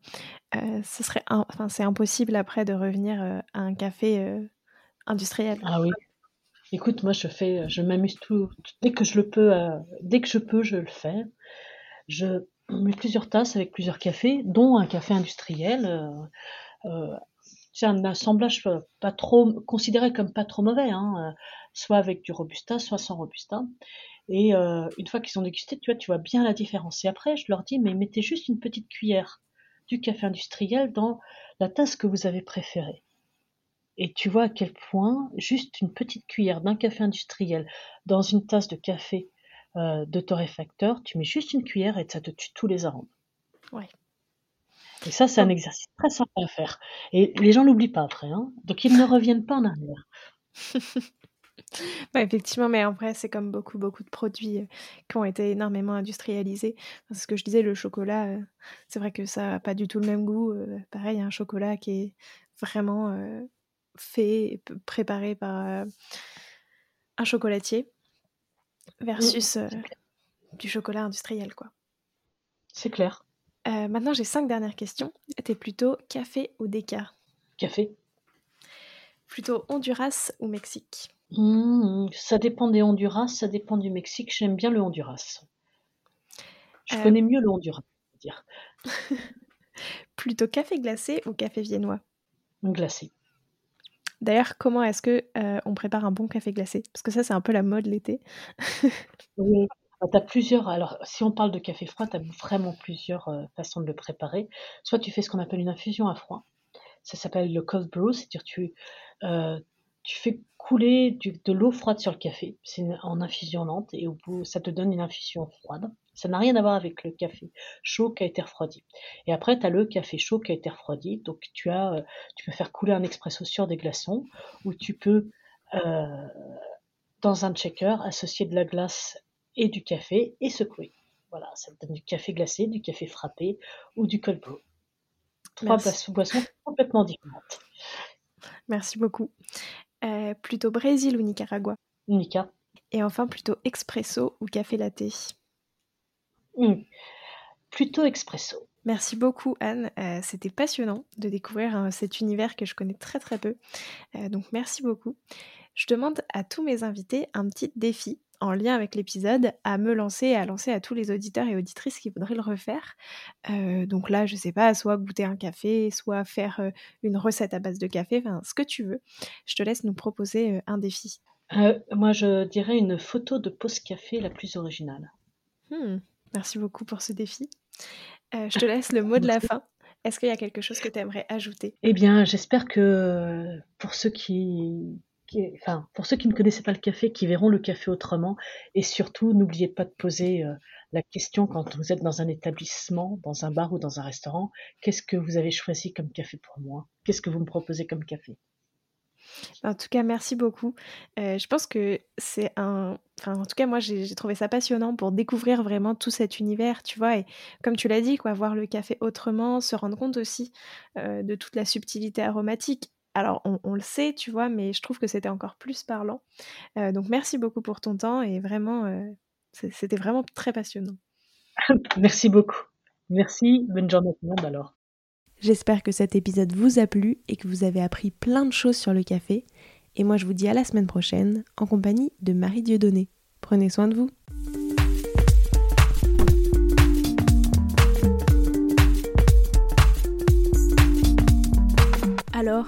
euh, ce serait, enfin, c'est impossible après de revenir à un café industriel? Ah oui. Écoute, moi je fais, je m'amuse tout, dès que je le peux, dès que je peux, je le fais. Je mets plusieurs tasses avec plusieurs cafés, dont un café industriel. c'est un assemblage pas trop considéré comme pas trop mauvais. Hein soit avec du robusta, soit sans robusta. Et euh, une fois qu'ils ont dégusté, tu vois, tu vois bien la différence. Et après, je leur dis, mais mettez juste une petite cuillère du café industriel dans la tasse que vous avez préférée. Et tu vois à quel point juste une petite cuillère d'un café industriel dans une tasse de café euh, de torréfacteur, tu mets juste une cuillère et ça te tue tous les arômes. Ouais. Et ça, c'est un exercice très simple à faire. Et les gens l'oublient pas après. Hein. Donc ils ne reviennent pas en arrière. Bah, effectivement, mais en vrai, c'est comme beaucoup, beaucoup de produits euh, qui ont été énormément industrialisés. Parce ce que je disais, le chocolat, euh, c'est vrai que ça n'a pas du tout le même goût. Euh, pareil, un chocolat qui est vraiment fait, préparé par un chocolatier versus du chocolat industriel, quoi. C'est clair. maintenant, j'ai cinq dernières questions. T'es plutôt café ou déca Café. Plutôt Honduras ou Mexique? Mmh, ça dépend des Honduras, ça dépend du Mexique. J'aime bien le Honduras. Je euh. connais mieux le Honduras, dire. Plutôt café glacé ou café viennois? Glacé. D'ailleurs, comment est-ce que euh, on prépare un bon café glacé? Parce que ça, c'est un peu la mode l'été. oui, bah, tu as plusieurs. Alors, si on parle de café froid, tu as vraiment plusieurs euh, façons de le préparer. Soit tu fais ce qu'on appelle une infusion à froid. Ça s'appelle le cold brew, c'est-à-dire tu, tu fais couler de l'eau froide sur le café. C'est en infusion lente et au bout, ça te donne une infusion froide. Ça n'a rien à voir avec le café chaud qui a été refroidi. Et après, tu as le café chaud qui a été refroidi. Donc, tu, as, euh, tu peux faire couler un expresso sur des glaçons ou tu peux, euh, dans un shaker, associer de la glace et du café et secouer. Voilà, ça te donne du café glacé, du café frappé ou du cold brew. Trois boissons complètement différentes. Merci beaucoup. Euh, plutôt Brésil ou Nicaragua? Nica. Et enfin, plutôt expresso ou café latte hmm. Plutôt expresso. Merci beaucoup Anne, euh, c'était passionnant de découvrir euh, cet univers que je connais très très peu. donc merci beaucoup. Je demande à tous mes invités un petit défi en lien avec l'épisode à me lancer et à lancer à tous les auditeurs et auditrices qui voudraient le refaire. Euh, donc là, je sais pas, soit goûter un café, soit faire euh, une recette à base de café, enfin ce que tu veux. Je te laisse nous proposer euh, un défi. moi, je dirais une photo de pause café la plus originale. Hmm, merci beaucoup pour ce défi. je te laisse le mot de la fin. Est-ce qu'il y a quelque chose que tu aimerais ajouter? Eh bien, j'espère que pour ceux qui, enfin, pour ceux qui ne connaissaient pas le café, qui verront le café autrement. Et surtout, n'oubliez pas de poser euh, la question quand vous êtes dans un établissement, dans un bar ou dans un restaurant, qu'est-ce que vous avez choisi comme café pour moi? Qu'est-ce que vous me proposez comme café? En tout cas, merci beaucoup. Euh, je pense que c'est un. En tout cas, moi, j'ai trouvé ça passionnant pour découvrir vraiment tout cet univers, tu vois. Et comme tu l'as dit, quoi, voir le café autrement, se rendre compte aussi euh, de toute la subtilité aromatique alors, on, le sait, tu vois, mais je trouve que c'était encore plus parlant. Euh, donc, merci beaucoup pour ton temps et vraiment, euh, c'était vraiment très passionnant. merci beaucoup. Merci. Bonne journée à tout le monde alors. J'espère que cet épisode vous a plu et que vous avez appris plein de choses sur le café. Et moi, je vous dis à la semaine prochaine en compagnie de Marie Dieudonné. Prenez soin de vous. Alors,